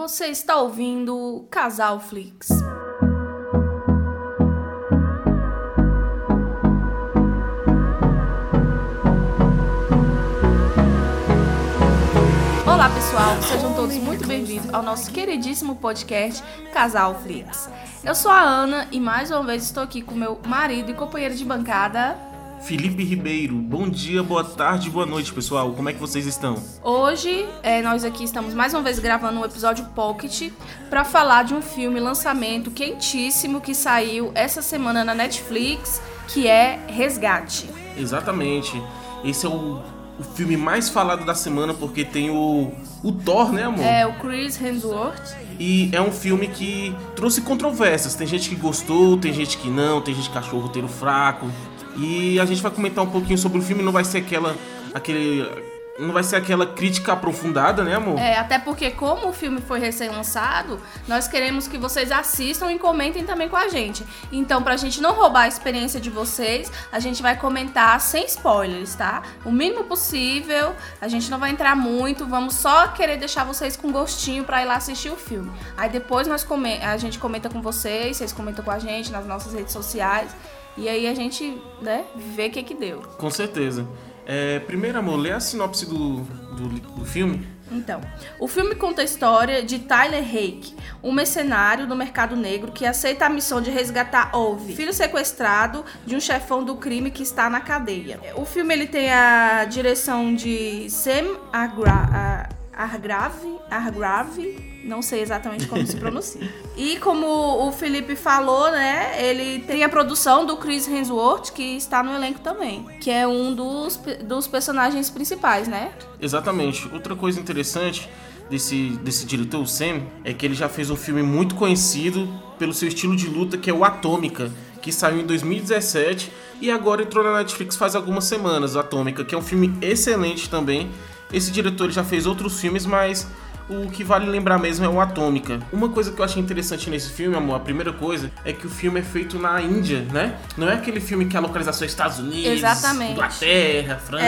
Você está ouvindo Casal Flix. Olá pessoal, sejam todos muito bem-vindos ao nosso queridíssimo podcast Casal Flix. Eu sou a Ana e mais uma vez estou aqui com meu marido e companheiro de bancada, Felipe Ribeiro, bom dia, boa tarde, boa noite, pessoal. Como é que vocês estão? Hoje, é, nós aqui estamos mais uma vez gravando um episódio Pocket para falar de um filme lançamento quentíssimo que saiu essa semana na Netflix, que é Resgate. Exatamente. Esse é o, o filme mais falado da semana porque tem o, o Thor, né, amor? É o Chris Hemsworth. E é um filme que trouxe controvérsias. Tem gente que gostou, tem gente que não, tem gente que achou o roteiro fraco. E a gente vai comentar um pouquinho sobre o filme, não vai ser aquela aquele não vai ser aquela crítica aprofundada, né, amor? É, até porque como o filme foi recém-lançado, nós queremos que vocês assistam e comentem também com a gente. Então, pra gente não roubar a experiência de vocês, a gente vai comentar sem spoilers, tá? O mínimo possível, a gente não vai entrar muito, vamos só querer deixar vocês com gostinho pra ir lá assistir o filme. Aí depois nós a gente comenta com vocês, vocês comentam com a gente nas nossas redes sociais. E aí a gente, né, vê o que que deu. Com certeza. É, primeiro, amor, lê a sinopse do, do, do, filme. Então, o filme conta a história de Tyler Hake, um mercenário do mercado negro que aceita a missão de resgatar Ove, filho sequestrado de um chefão do crime que está na cadeia. O filme ele tem a direção de Sam Argrave, Argrave, não sei exatamente como se pronuncia. E como o Felipe falou, né, ele tem a produção do Chris Hemsworth, que está no elenco também, que é um dos, dos personagens principais, né? Exatamente. Outra coisa interessante desse, desse diretor, o Sam, é que ele já fez um filme muito conhecido pelo seu estilo de luta, que é o Atômica, que saiu em 2017 e agora entrou na Netflix faz algumas semanas, Atômica, que é um filme excelente também. Esse diretor já fez outros filmes, mas o que vale lembrar mesmo é o Atômica. Uma coisa que eu achei interessante nesse filme, amor, a primeira coisa, é que o filme é feito na Índia, né? Não é aquele filme que a localização é Estados Unidos, Exatamente. Inglaterra, França.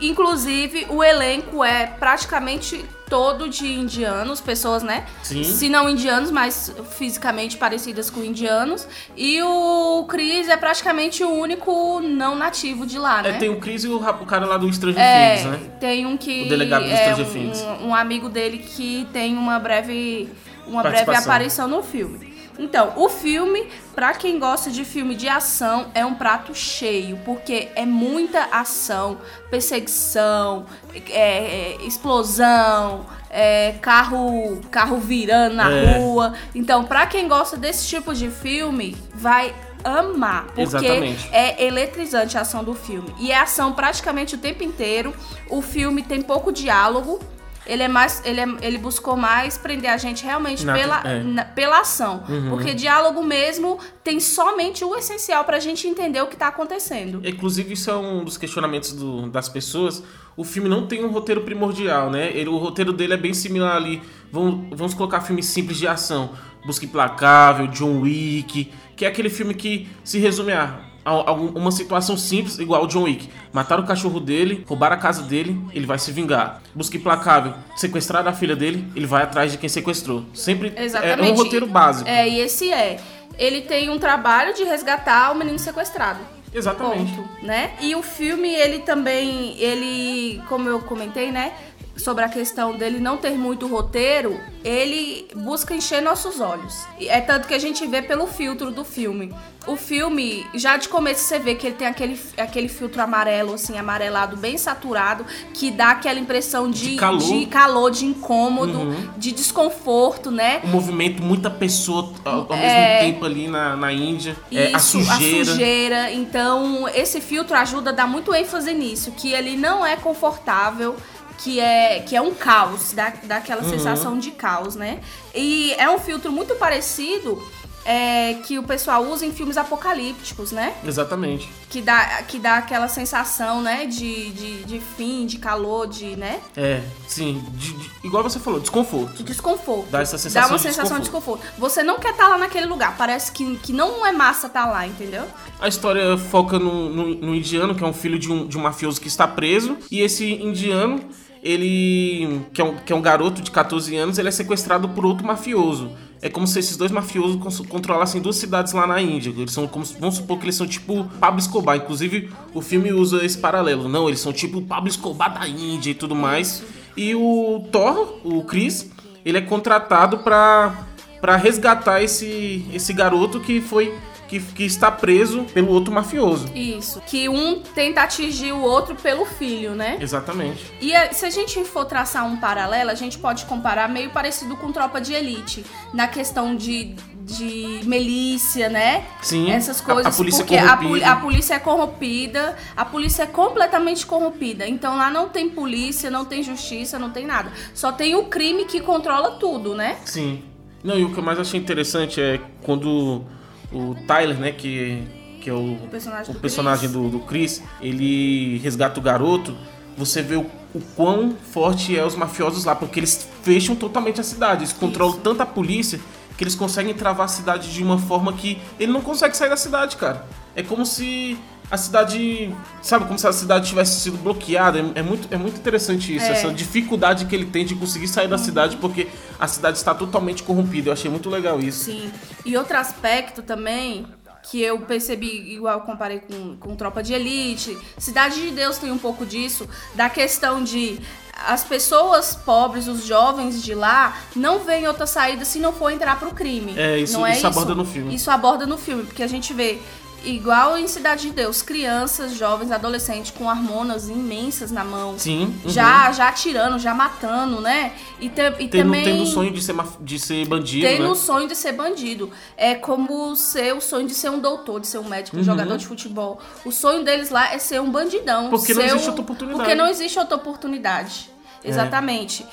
É, inclusive, o elenco é praticamente todo de indianos, pessoas, né? Sim. Se não indianos, mas fisicamente parecidas com indianos. E o Chris é praticamente o único não nativo de lá, né? É, tem o Chris e o, o cara lá do Stranger É, Things, né? tem um que O delegado do é Stranger um, Things. um amigo dele que tem uma breve uma breve aparição no filme. Então, o filme, pra quem gosta de filme de ação, é um prato cheio, porque é muita ação, perseguição, é, é, explosão, é, carro carro virando na É. rua. Então, pra quem gosta desse tipo de filme, vai amar, porque Exatamente. é eletrizante a ação do filme. E é ação praticamente o tempo inteiro. O filme tem pouco diálogo. Ele é mais. Ele, é- ele buscou mais prender a gente realmente Na- pela, é. na- pela ação. Uhum. Porque diálogo mesmo tem somente o essencial pra gente entender o que tá acontecendo. Inclusive, isso é um dos questionamentos do- das pessoas. O filme não tem um roteiro primordial, né? Ele- o roteiro dele é bem similar ali. Vamos, vamos colocar filmes simples de ação. Busca Implacável, John Wick, que é aquele filme que se resume a, a- a uma situação simples, igual o John Wick. Mataram o cachorro dele, roubaram a casa dele, ele vai se vingar. Busca Implacável, sequestrar a filha dele, ele vai atrás de quem sequestrou. Sempre é Exatamente. um roteiro básico. É, e esse é. Ele tem um trabalho de resgatar o menino sequestrado. Exatamente. Ponto, né? E o filme, ele também, ele, como eu comentei, né? Sobre a questão dele não ter muito roteiro, ele busca encher nossos olhos. É tanto que a gente vê pelo filtro do filme. O filme, já de começo você vê que ele tem aquele, aquele filtro amarelo, assim, amarelado, bem saturado, que dá aquela impressão de, De calor. de, calor, de incômodo, Uhum. de desconforto, né? o movimento, muita pessoa ao, ao É. mesmo tempo ali na, na Índia. É, a Isso, sujeira. sujeira. Então, esse filtro ajuda a dar muito ênfase nisso, que ele não é confortável, que é, que é um caos, dá, dá aquela Uhum. sensação de caos, né? E é um filtro muito parecido é, que o pessoal usa em filmes apocalípticos, né? Exatamente. Que dá, que dá aquela sensação, né, de, de, de fim, de calor, de, né? É, sim. de- de- igual você falou, desconforto. De desconforto. Dá essa sensação Dá uma de sensação de desconforto. Você não quer estar lá naquele lugar. Parece que, que não é massa estar lá, entendeu? A história foca no, no- no indiano, que é um filho de um, de um mafioso que está preso. E esse indiano, ele, que é, um, que é um garoto de 14 anos, ele é sequestrado por outro mafioso. É como se esses dois mafiosos controlassem duas cidades lá na Índia. Eles são como vamos supor que eles são tipo Pablo Escobar. Inclusive, o filme usa esse paralelo. Não, eles são tipo Pablo Escobar da Índia e tudo mais. E o Thor, o Chris, ele é contratado para para resgatar esse esse garoto que foi que, que está preso pelo outro mafioso. Isso. Que um tenta atingir o outro pelo filho, né? Exatamente. E é, se a gente for traçar um paralelo, a gente pode comparar meio parecido com Tropa de Elite, na questão de, de milícia, né? Sim. Essas coisas. A, a polícia porque é a, corrompida. a polícia é corrompida, a polícia é completamente corrompida. Então lá não tem polícia, não tem justiça, não tem nada. Só tem o crime que controla tudo, né? Sim. Não, e o que eu mais achei interessante é quando o Tyler, né, que, que é o, O personagem o do personagem Chris. do, do Chris, ele resgata o garoto, você vê o, o quão forte é os mafiosos lá, porque eles fecham totalmente a cidade, eles controlam tanto a polícia que eles conseguem travar a cidade de uma forma que ele não consegue sair da cidade, cara. É como se a cidade, sabe, como se a cidade tivesse sido bloqueada. É, é muito, é muito interessante isso, É. essa dificuldade que ele tem de conseguir sair da cidade porque a cidade está totalmente corrompida. Eu achei muito legal isso. Sim. E outro aspecto também que eu percebi, igual eu comparei com, com Tropa de Elite, Cidade de Deus tem um pouco disso, da questão de as pessoas pobres, os jovens de lá, não veem outra saída se não for entrar pro crime. É, isso- não é isso aborda no filme. Isso aborda no filme, porque a gente vê Igual em Cidade de Deus, crianças, jovens, adolescentes com hormonas imensas na mão. Sim. uhum. Já, já atirando, já matando, né? E, te- e Tendo, também tendo o sonho de ser, de ser bandido, tendo né? o sonho de ser bandido. É como ser o sonho de ser um doutor, de ser um médico, um jogador de futebol. O sonho deles lá é ser um bandidão. Porque não existe um- outra oportunidade. Porque não existe outra oportunidade. É. Exatamente.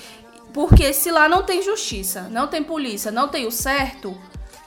Porque se lá não tem justiça, não tem polícia, não tem o certo,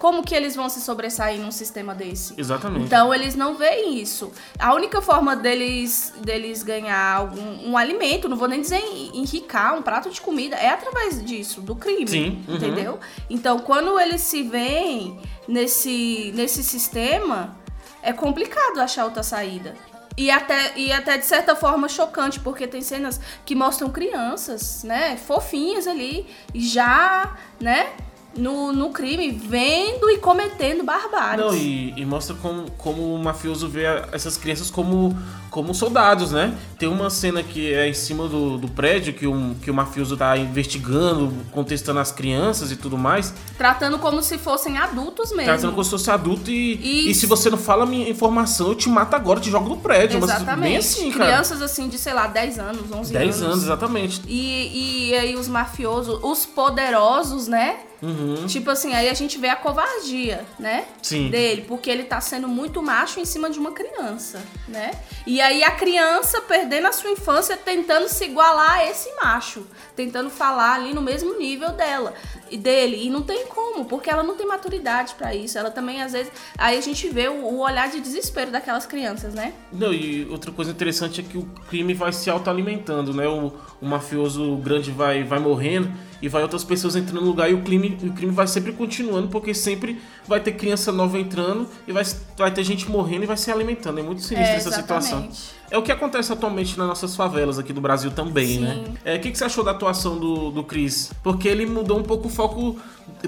como que eles vão se sobressair num sistema desse? Exatamente. Então eles não veem isso. A única forma deles, deles ganhar algum um alimento, não vou nem dizer en- enricar, um prato de comida, é através disso, do crime. Sim, uhum. Entendeu? Então quando eles se veem nesse, nesse sistema, é complicado achar outra saída. E até, e até de certa forma chocante, porque tem cenas que mostram crianças, né, fofinhas ali, já, né, no, no crime, vendo e cometendo barbáries. Não, e, e mostra como, como o mafioso vê essas crianças como, como soldados, né? Tem uma cena que é em cima do, do prédio que, um, que o mafioso tá investigando, contestando as crianças e tudo mais. Tratando como se fossem adultos mesmo. Tratando como se fosse adulto e, e se você não fala a minha informação, eu te mato agora, te jogo no prédio. Mas Exatamente. bem assim, cara. Crianças assim de, sei lá, 10 anos, 11 anos. 10 anos, exatamente. E, e aí os mafiosos, os poderosos, né? Uhum. Tipo assim, aí a gente vê a covardia, né? Sim. Dele, porque ele tá sendo muito macho em cima de uma criança, né? E aí a criança perdendo a sua infância tentando se igualar a esse macho, tentando falar ali no mesmo nível dela e dele, e não tem como, porque ela não tem maturidade pra isso. Ela também às vezes, aí a gente vê o, o olhar de desespero daquelas crianças, né? Não, e outra coisa interessante é que o crime vai se autoalimentando, né? O, o mafioso grande vai, vai morrendo e vai outras pessoas entrando no lugar e o crime, o crime vai sempre continuando, porque sempre vai ter criança nova entrando e vai, vai ter gente morrendo e vai se alimentando. É muito sinistra É, essa situação. É o que acontece atualmente nas nossas favelas aqui do Brasil também, Sim. né? É, O que, que você achou da atuação do, do Chris? Porque ele mudou um pouco o foco.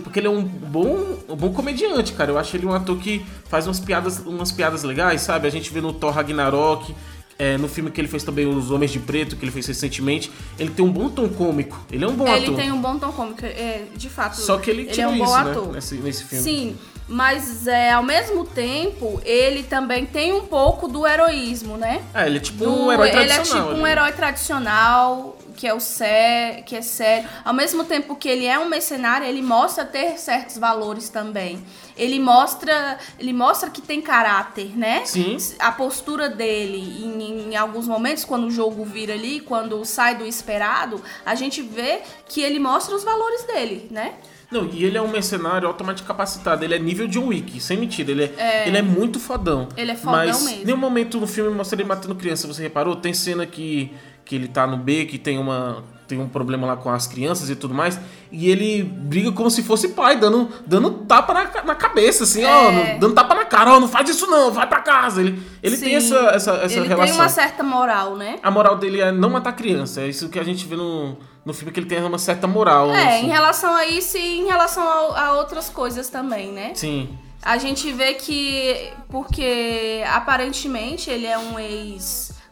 Porque ele é um bom, um bom comediante, cara. Eu acho ele um ator que faz umas piadas, umas piadas legais, sabe? A gente vê no Thor Ragnarok. É, no filme que ele fez também, Os Homens de Preto, que ele fez recentemente, ele tem um bom tom cômico. Ele é um bom ele ator. tem um bom tom cômico, é, de fato. Só que ele é tirou um bom isso, ator. né? Nesse, nesse filme. Sim, mas é, ao mesmo tempo, ele também tem um pouco do heroísmo, né? É, ele é tipo Do- um herói ele é tradicional. tipo um herói tradicional, que é o sé, que é sério. Ao mesmo tempo que ele é um mercenário, ele mostra ter certos valores também. Ele mostra, ele mostra que tem caráter, né? Sim. A postura dele em, em alguns momentos, quando o jogo vira ali, quando sai do esperado, a gente vê que ele mostra os valores dele, né? Não, e ele é um mercenário altamente capacitado. Ele é nível John Wick, sem mentira. Ele é, Ele é muito fodão. Ele é fodão Mas mesmo. nenhum momento no filme mostra ele matando criança. Você reparou? Tem cena que, que ele tá no B, que tem, uma, tem um problema lá com as crianças e tudo mais. e ele briga como se fosse pai, dando, dando tapa na, na cabeça, assim, ó, É. no- dando tapa na cara, ó, não faz isso não, vai pra casa. Ele, ele tem essa, essa, essa ele relação. tem uma certa moral, né? A moral dele é não matar criança. É isso que a gente vê no, no filme, que ele tem uma certa moral. É, assim. em relação a isso e em relação a, a outras coisas também, né? Sim. A gente vê que, porque aparentemente ele é um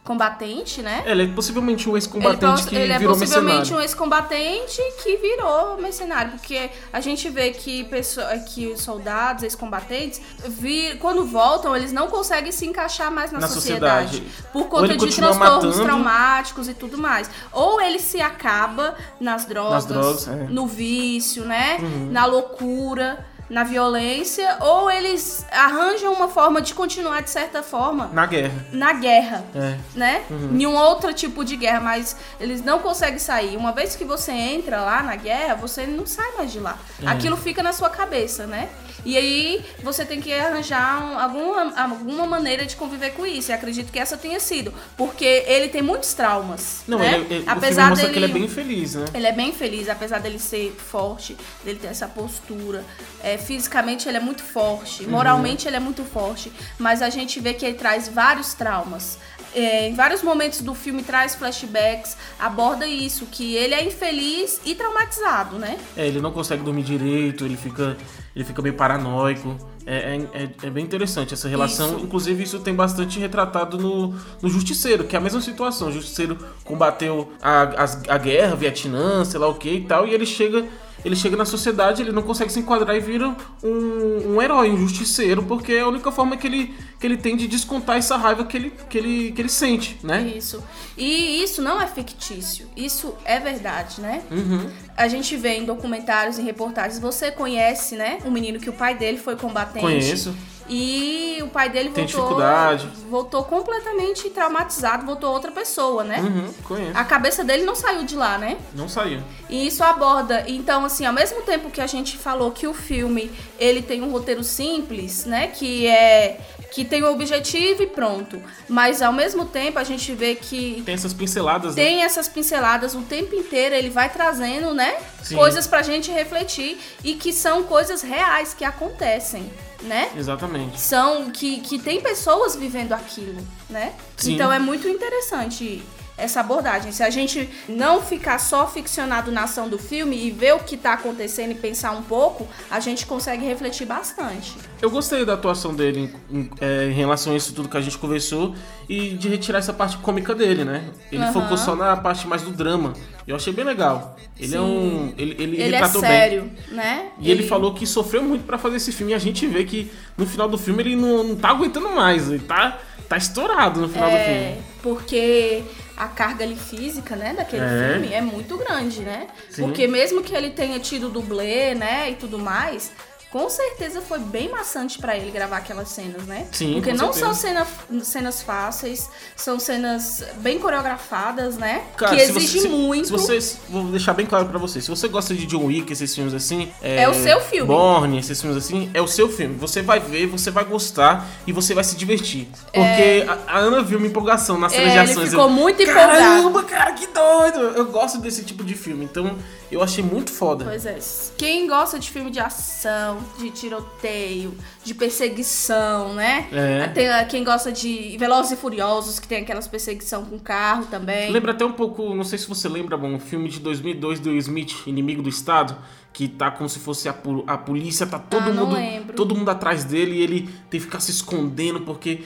ex-combatente, né? Ele é possivelmente um Ele, ex-combatente que ele é virou possivelmente mercenário. um ex-combatente que virou mercenário, porque a gente vê que, pessoa, que os soldados, ex-combatentes, vi- quando voltam, eles não conseguem se encaixar mais na, Na sociedade, sociedade. por conta ele de transtornos matando. traumáticos e tudo mais. Ou ele se acaba nas drogas, drogas, é. Uhum. no vício, né? Na loucura. Na violência, ou eles arranjam uma forma de continuar de certa forma Na guerra. na guerra É. né? Em um outro tipo de guerra, mas eles não conseguem sair. Uma vez que você entra lá na guerra, você não sai mais de lá. É. Aquilo fica na sua cabeça, né? E aí você tem que arranjar um- alguma, alguma maneira de conviver com isso. E acredito que essa tenha sido, porque ele tem muitos traumas. Não, né? ele, ele, o filme apesar mostra dele que ele é bem feliz, né? ele é bem feliz, apesar dele ser forte, dele ter essa postura. É, fisicamente ele é muito forte, moralmente ele é muito forte, mas a gente vê que ele traz vários traumas. É, em vários momentos do filme traz flashbacks, aborda isso, que ele é infeliz e traumatizado, né? É, ele não consegue dormir direito, ele fica, ele fica meio paranoico. É, é, é- é bem interessante essa relação. Isso. Inclusive, isso tem bastante retratado no, no Justiceiro, que é a mesma situação. O Justiceiro combateu a, as- a guerra, Vietnã, sei lá o que e tal, e ele chega. Ele chega na sociedade, ele não consegue se enquadrar e vira um, um herói, um justiceiro, porque é a única forma que ele, que ele tem de descontar essa raiva que ele, que ele, que ele sente, né? Isso. E isso não é fictício, isso é verdade, né? Uhum. A gente vê em documentários e reportagens, você conhece, né? Um menino que o pai dele foi combatente. Conheço. E o pai dele Tem voltou, dificuldade. voltou completamente traumatizado, voltou outra pessoa, né? Uhum, conheço. A cabeça dele não saiu de lá, né? Não saiu. E isso aborda, então assim, ao mesmo tempo que a gente falou que o filme, ele tem um roteiro simples, né, que é que tem o objetivo e pronto, mas ao mesmo tempo a gente vê que Tem essas pinceladas, né? tem essas pinceladas o tempo inteiro, ele vai trazendo, né? Sim. Coisas pra gente refletir e que são coisas reais que acontecem, né? Exatamente. São que, que tem pessoas vivendo aquilo, né? Sim. Então é muito interessante essa abordagem. Se a gente não ficar só ficcionado na ação do filme e ver o que tá acontecendo e pensar um pouco, a gente consegue refletir bastante. Eu gostei da atuação dele em, em- é, em relação a isso tudo que a gente conversou e de retirar essa parte cômica dele, né? Ele Aham. focou só na parte mais do drama. Eu achei bem legal. Ele é Sim. um. Ele, ele, Ele é retratou bem. sério, né? E ele falou que sofreu muito pra fazer esse filme. E a gente vê que no final do filme ele não, não tá aguentando mais. Ele tá, tá estourado no final do É, filme. porque a carga ali física, né, daquele É. filme é muito grande, né? Sim. Porque mesmo que ele tenha tido dublê, né, e tudo mais, com certeza foi bem maçante pra ele gravar aquelas cenas, né? Sim, Porque não certeza. são cena, cenas fáceis, são cenas bem coreografadas, né? Cara, que você- exige se- muito. Se vocês, vou deixar bem claro pra vocês. Se você gosta de John Wick, esses filmes assim. É o seu filme. Borne, esses filmes assim, é o seu filme. Você vai ver, você vai gostar e você vai se divertir. Porque a, a Ana viu uma empolgação nas cenas É, de ele ações. ficou Eu, muito empolgado. Caramba, cara, que doido! Eu gosto desse tipo de filme. Então, eu achei muito foda. Pois é. Quem gosta de filme de ação, de tiroteio, de perseguição, né? É. Tem quem gosta de Velozes e Furiosos, que tem aquelas perseguição com carro também. Lembra até um pouco, não sei se você lembra, bom, um filme de 2002 do Will Smith, Inimigo do Estado, que tá como se fosse a, a polícia, tá todo Ah, mundo todo mundo atrás dele e ele tem que ficar se escondendo porque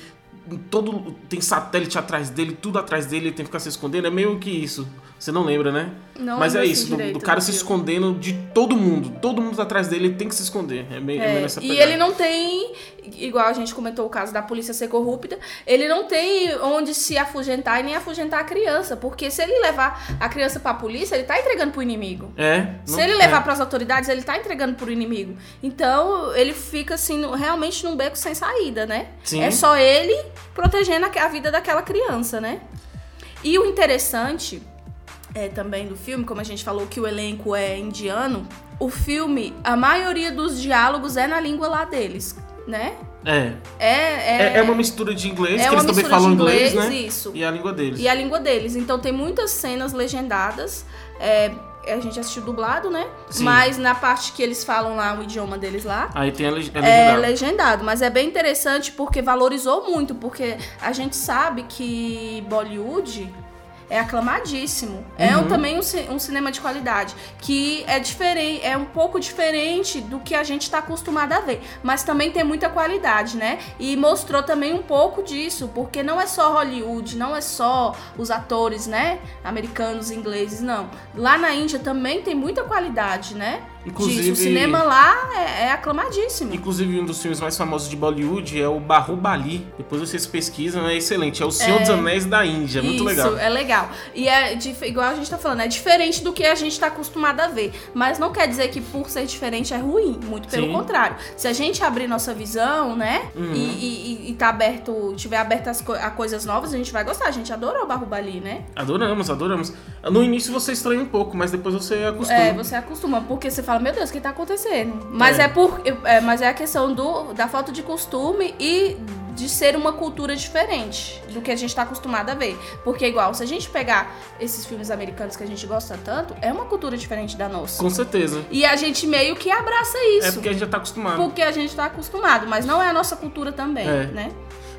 todo tem satélite atrás dele, tudo atrás dele, ele tem que ficar se escondendo, é meio que isso. Você não lembra, né? Não Mas é lembro isso, assim do, do cara se escondendo de todo mundo. Todo mundo tá atrás dele, ele tem que se esconder. É meio, é É, nessa e pegada. ele não tem, igual a gente comentou o caso da polícia ser corrupta, ele não tem onde se afugentar e nem afugentar a criança, porque se ele levar a criança pra polícia, ele tá entregando pro inimigo. É. Se não- ele levar é. pras autoridades, ele tá entregando pro inimigo. Então, ele fica assim, realmente num beco sem saída, né? Sim. É só ele protegendo a vida daquela criança, né? E o interessante é, também do filme, como a gente falou que o elenco é indiano, o filme, a maioria dos diálogos é na língua lá deles, né? É. É, É, é, é uma mistura de inglês, é que eles também falam inglês, inglês, né? isso. E a língua deles. e a língua deles. Então tem muitas cenas legendadas. é, a gente assistiu dublado, né? Sim. Mas na parte que eles falam lá o idioma deles lá, Aí tem a, leg- a é legendada. legendado, mas é bem interessante porque valorizou muito, porque a gente sabe que Bollywood é aclamadíssimo. É um- Uhum. também um, um cinema de qualidade, que é diferente, é um pouco diferente do que a gente está acostumado a ver, mas também tem muita qualidade, né? E mostrou também um pouco disso, porque não é só Hollywood, não é só os atores, né? Americanos, ingleses, não. Lá na Índia também tem muita qualidade, né? Inclusive- Disso. O cinema lá é, é aclamadíssimo. Inclusive, um dos filmes mais famosos de Bollywood é o Bahubali. Depois vocês pesquisam, é excelente. É o Senhor dos Anéis da Índia. Muito Isso, legal. é legal. E é igual a gente tá falando, é diferente do que a gente tá acostumado a ver. Mas não quer dizer que por ser diferente é ruim. Muito pelo Sim. contrário. Se a gente abrir nossa visão, né? Uhum. E, e, e- tá aberto, tiver aberto as co- a coisas novas, a gente vai gostar. A gente adorou o Bahubali, né? Adoramos, adoramos. No início você estranha um pouco, mas depois você acostuma. É, você acostuma, porque você fala, meu Deus, o que tá acontecendo? Mas É. é, por, é, mas é a questão do, da falta de costume e de ser uma cultura diferente do que a gente tá acostumado a ver. Porque, igual, se a gente pegar esses filmes americanos que a gente gosta tanto, é uma cultura diferente da nossa. Com certeza. E a gente meio que abraça isso. É porque a gente já tá acostumado. porque a gente tá acostumado, mas não é a nossa cultura também, É. né?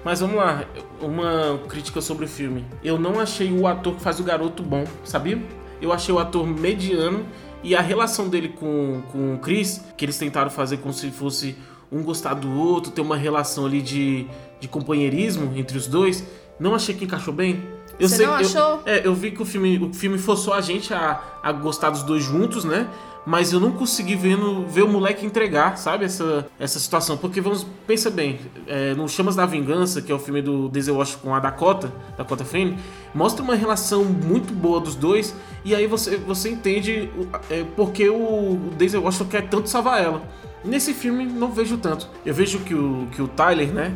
Mas vamos lá, uma crítica sobre o filme. Eu não achei o ator que faz o garoto bom, sabia? Eu achei o ator mediano e a relação dele com, com o Chris, que eles tentaram fazer como se fosse um gostar do outro, ter uma relação ali de, de companheirismo entre os dois, não achei que encaixou bem. Eu Você não eu- achou? é, eu vi que o filme, o filme forçou a gente a, a gostar dos dois juntos, né? Mas eu não consegui ver, o moleque entregar, sabe, essa, essa situação. Porque vamos, pensa bem, é, no Chamas da Vingança, que é o filme do Denzel Washington com a Dakota, Dakota Fanning, mostra uma relação muito boa dos dois. E aí você, você entende é, porque o Denzel Washington quer tanto salvar ela. Nesse filme não vejo tanto. Eu vejo que o, que o Tyler, né,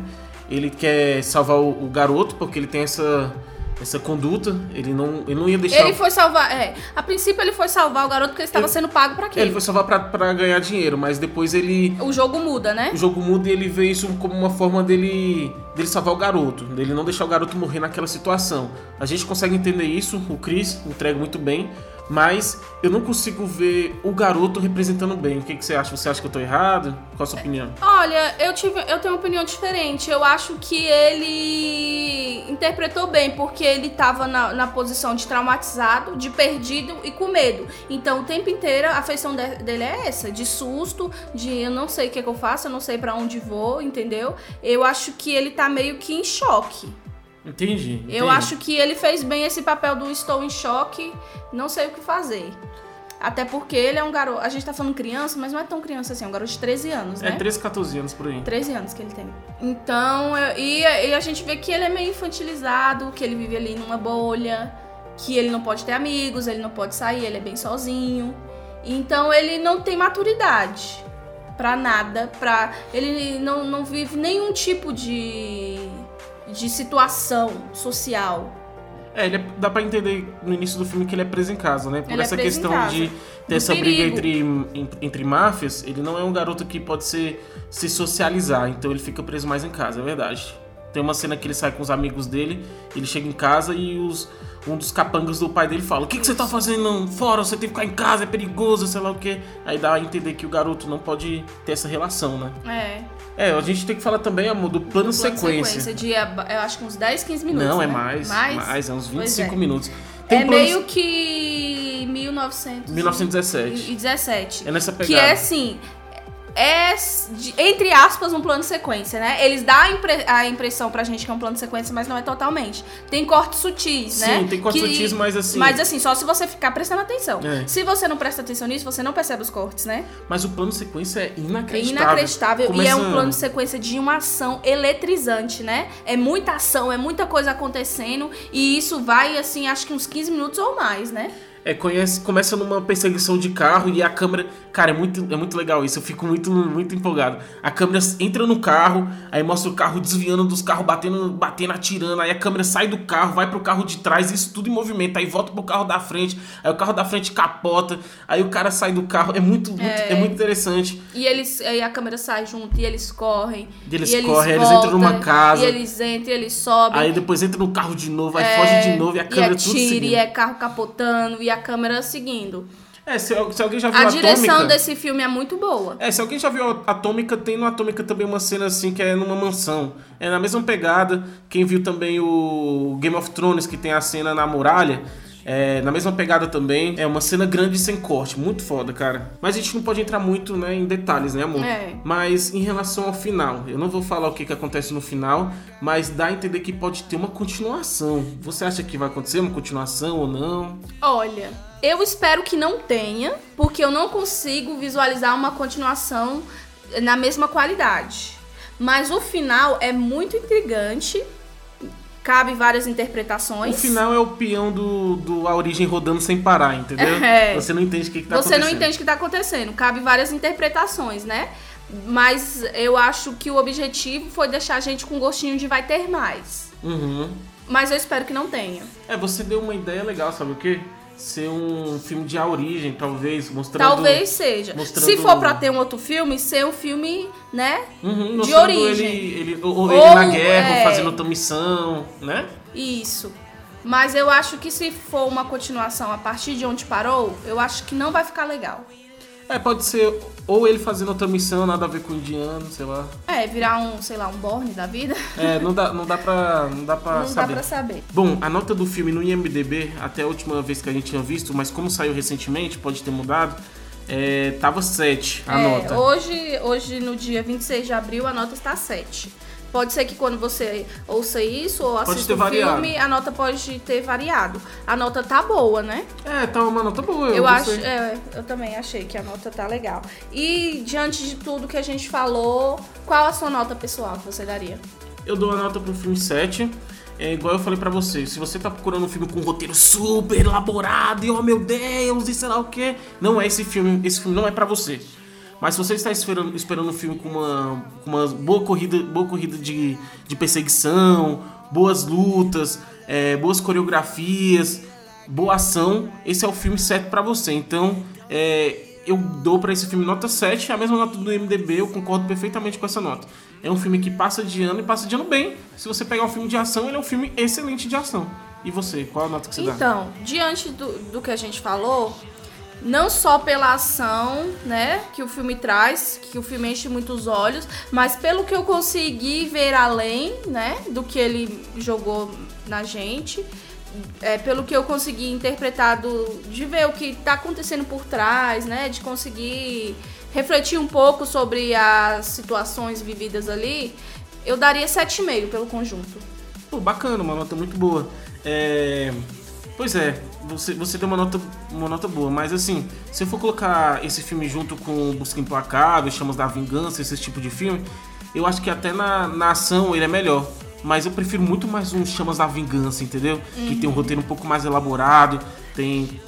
ele quer salvar o, o garoto porque ele tem essa, essa conduta. Ele não, ele não ia deixar. Ele foi salvar. É, a princípio ele foi salvar o garoto porque ele estava sendo pago pra É, aquilo. ele foi salvar pra, pra ganhar dinheiro, mas depois ele. O jogo muda, né? O jogo muda e ele vê isso como uma forma dele, dele salvar o garoto, dele não deixar o garoto morrer naquela situação. A gente consegue entender isso, o Chris entrega muito bem, mas eu não consigo ver o garoto representando bem. O que, que você acha? Você acha que eu tô errado? Qual a sua opinião? Olha, eu, tive, eu tenho uma opinião diferente. Eu acho que ele interpretou bem, porque ele tava na, na posição de traumatizado, de perdido e com medo. Então, o tempo inteiro, a afeição de- dele é essa, de susto, de eu não sei o que, que eu faço, eu não sei pra onde vou, entendeu? Eu acho que ele tá meio que em choque. Entendi. Eu entendi. acho que ele fez bem esse papel do estou em choque, não sei o que fazer. Até porque ele é um garoto. A gente tá falando criança, mas não é tão criança assim, é um garoto de 13 anos, né? É 13, 14 anos por aí. 13 anos que ele tem. Então, eu- e, e a gente vê que ele é meio infantilizado, que ele vive ali numa bolha, que ele não pode ter amigos, ele não pode sair, ele é bem sozinho. Então, ele não tem maturidade pra nada, pra ele não, não vive nenhum tipo de de situação social. É, ele é- dá pra entender no início do filme que ele é preso em casa, né? Por Ele é essa em questão de ter essa perigo. briga entre, entre máfias, ele não é um garoto que pode ser, se socializar, então ele fica preso mais em casa, é verdade. Tem uma cena que ele sai com os amigos dele, ele chega em casa e os, um dos capangas do pai dele fala: O que, que você tá fazendo fora? Você tem que ficar em casa, é perigoso, sei lá o quê. Aí dá a entender que o garoto não pode ter essa relação, né? É. É, a gente tem que falar também, amor, do plano, plano sequência. de, eu acho que uns 10, 15 minutos. Não, é né? mais, mais, é uns Pois 25 é. minutos. Tem É um plano- meio que 1900 1917. e 17. É nessa Que pegada. é assim, é de- entre aspas um plano de sequência, né? Eles dão a, impre- a impressão pra gente que é um plano de sequência, mas não é totalmente. Tem cortes sutis, né? Sim, tem cortes Que- sutis, mas assim- Mas assim, só se você ficar prestando atenção. É. Se você não presta atenção nisso, você não percebe os cortes, né? Mas o plano sequência é É inacreditável. inacreditável e é um plano de sequência de uma ação eletrizante, né? É muita ação, é muita coisa acontecendo e isso vai, assim, acho que uns 15 minutos ou mais, né? É, conhece, começa numa perseguição de carro e a câmera. Cara, é muito, é muito legal isso. Eu fico muito, muito empolgado. A câmera entra no carro, aí mostra o carro desviando dos carros, batendo, batendo, atirando. Aí a câmera sai do carro, vai pro carro de trás, isso tudo em movimento. Aí volta pro carro da frente, aí o carro da frente capota, aí o cara sai do carro. É muito, muito é. muito interessante. E eles, aí a câmera sai junto e eles correm. E eles e eles correm, eles voltam, entram numa casa. E eles entram, e eles sobem. Aí depois entra no carro de novo, aí é, foge de novo e a câmera e tudo atira, seguindo. E é carro capotando e a câmera seguindo. É, se, se alguém já viu A Atômica... direção desse filme é muito boa. É, se alguém já viu Atômica, tem no Atômica também uma cena assim que é numa mansão. É na mesma pegada. Quem viu também o Game of Thrones, que tem a cena na muralha, é, na mesma pegada também. É uma cena grande sem corte. Muito foda, cara. Mas a gente não pode entrar muito né, em detalhes, né, amor? É. Mas em relação ao final, eu não vou falar o que, que acontece no final, mas dá a entender que pode ter uma continuação. Você acha que vai acontecer uma continuação ou não? Olha, eu espero que não tenha, porque eu não consigo visualizar uma continuação na mesma qualidade. Mas o final é muito intrigante. Cabe várias interpretações. O final é o peão do, do A Origem rodando sem parar, entendeu? É. Você não entende o que, que tá Você acontecendo. não entende o que tá acontecendo. Cabe várias interpretações, né? Mas eu acho que o objetivo foi deixar a gente com gostinho de vai ter mais. Uhum. Mas eu espero que não tenha. É, você deu uma ideia legal, sabe o quê? Ser um filme de A Origem, talvez, mostrando... Talvez seja. mostrando- Se for pra ter um outro filme, ser um filme, né? Uhum, de origem. Ele, ele, ou, ou ele na guerra, é. fazendo outra missão, né? Isso. Mas eu acho que se for uma continuação a partir de onde parou, eu acho que não vai ficar legal. É, pode ser ou ele fazendo outra missão, nada a ver com o indiano, sei lá. É, virar um, sei lá, um Borne da vida. É, não dá, não dá pra, não dá pra não saber. dá pra saber. Bom, a nota do filme no IMDB, até a última vez que a gente tinha visto, mas como saiu recentemente, pode ter mudado, é, tava 7 a É, nota. Hoje, hoje, no dia 26 de abril, a nota está 7. Pode ser que quando você ouça isso ou assista o variado. filme, a nota pode ter variado. A nota tá boa, né? É, tá uma nota boa. Eu, Eu acho, é, eu também achei que a nota tá legal. E diante de tudo que a gente falou, qual a sua nota pessoal que você daria? Eu dou a nota pro filme 7. É igual eu falei pra você, se você tá procurando um filme com um roteiro super elaborado e oh meu Deus, e sei lá o que, não é esse filme, esse filme não é pra você. Mas se você está esperando, esperando um filme com uma, com uma boa corrida, boa corrida de, de perseguição, boas lutas, é, boas coreografias, boa ação, esse é o filme certo pra você. Então, é, eu dou pra esse filme nota 7, a mesma nota do MDB, eu concordo perfeitamente com essa nota. É um filme que passa de ano e passa de ano bem. Se você pegar um filme de ação, ele é um filme excelente de ação. E você, qual a nota que você dá? Então, diante do, do que a gente falou, não só pela ação, né, que o filme traz, que o filme enche muitos olhos, mas pelo que eu consegui ver além, né, do que ele jogou na gente, é, pelo que eu consegui interpretar do, de ver o que tá acontecendo por trás, né, de conseguir refletir um pouco sobre as situações vividas ali, eu daria 7,5 pelo conjunto. Pô, bacana, uma nota muito boa. É... Pois é, você, você deu uma nota, uma nota boa, mas assim, se eu for colocar esse filme junto com Busca Implacável, Chamas da Vingança, esse tipo de filme, eu acho que até na, na ação ele é melhor. Mas eu prefiro muito mais um Chamas da Vingança, entendeu? Que tem um roteiro um pouco mais elaborado, tem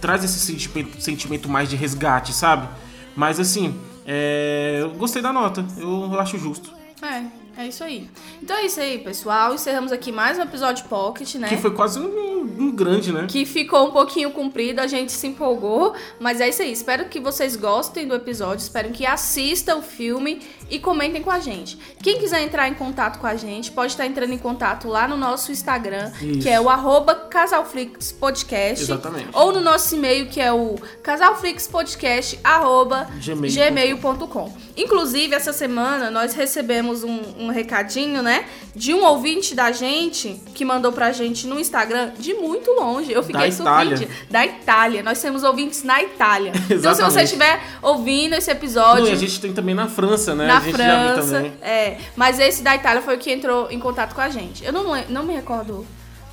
traz esse sentimento, sentimento mais de resgate, sabe? Mas assim, é... eu gostei da nota, eu, eu acho justo. É, é isso aí. Então é isso aí, pessoal. Encerramos aqui mais um episódio Pocket, né? Que foi quase um, um grande, né? Que ficou um pouquinho comprido, a gente se empolgou, mas é isso aí. Espero que vocês gostem do episódio, espero que assistam o filme e comentem com a gente. Quem quiser entrar em contato com a gente, pode estar entrando em contato lá no nosso Instagram, Isso. que é o arroba Casalflix Podcast. Exatamente. Ou no nosso e-mail, que é o casalflixpodcast, arroba Gmail. gmail.com. Inclusive, essa semana nós recebemos um, um recadinho, né? De um ouvinte da gente que mandou pra gente no Instagram de muito longe. Eu fiquei Da Itália. surpreendida. Da Itália. Nós temos ouvintes na Itália. então, se você estiver ouvindo esse Não, episódio. e a gente tem também na França, né? Na França, também. é. Mas esse da Itália foi o que entrou em contato com a gente. Eu não, não me recordo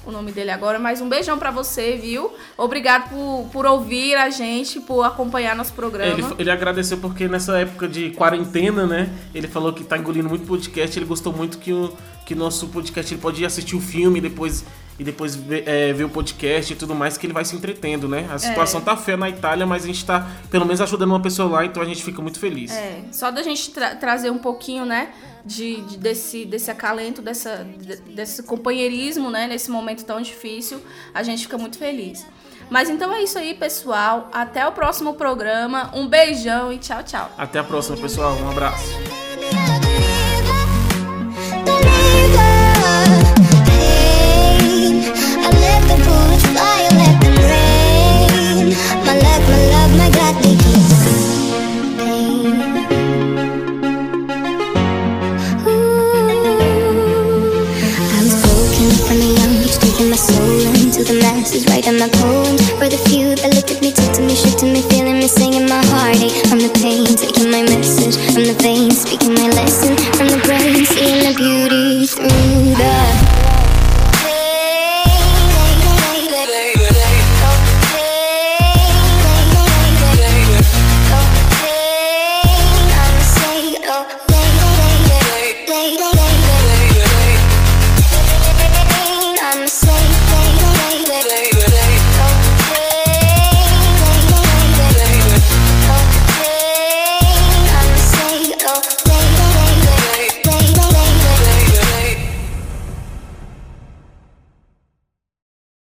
o nome dele agora, mas um beijão pra você, viu? Obrigado por, por ouvir a gente, por acompanhar nosso programa. Ele, ele agradeceu porque nessa época de quarentena, né? Ele falou que tá engolindo muito podcast. Ele gostou muito que o que nosso podcast ele pode ir assistir o filme e depois, e depois ver, é, ver o podcast e tudo mais, que ele vai se entretendo, né? A situação tá feia na Itália, mas a gente tá pelo menos ajudando uma pessoa lá, então a gente fica muito feliz. É, só da gente tra- trazer um pouquinho, né, de, de- desse, desse acalento, dessa, de- desse companheirismo, né, nesse momento tão difícil, a gente fica muito feliz. Mas então é isso aí, pessoal. Até o próximo programa. Um beijão e tchau, tchau. Até a próxima, pessoal. Um abraço. is right in the cold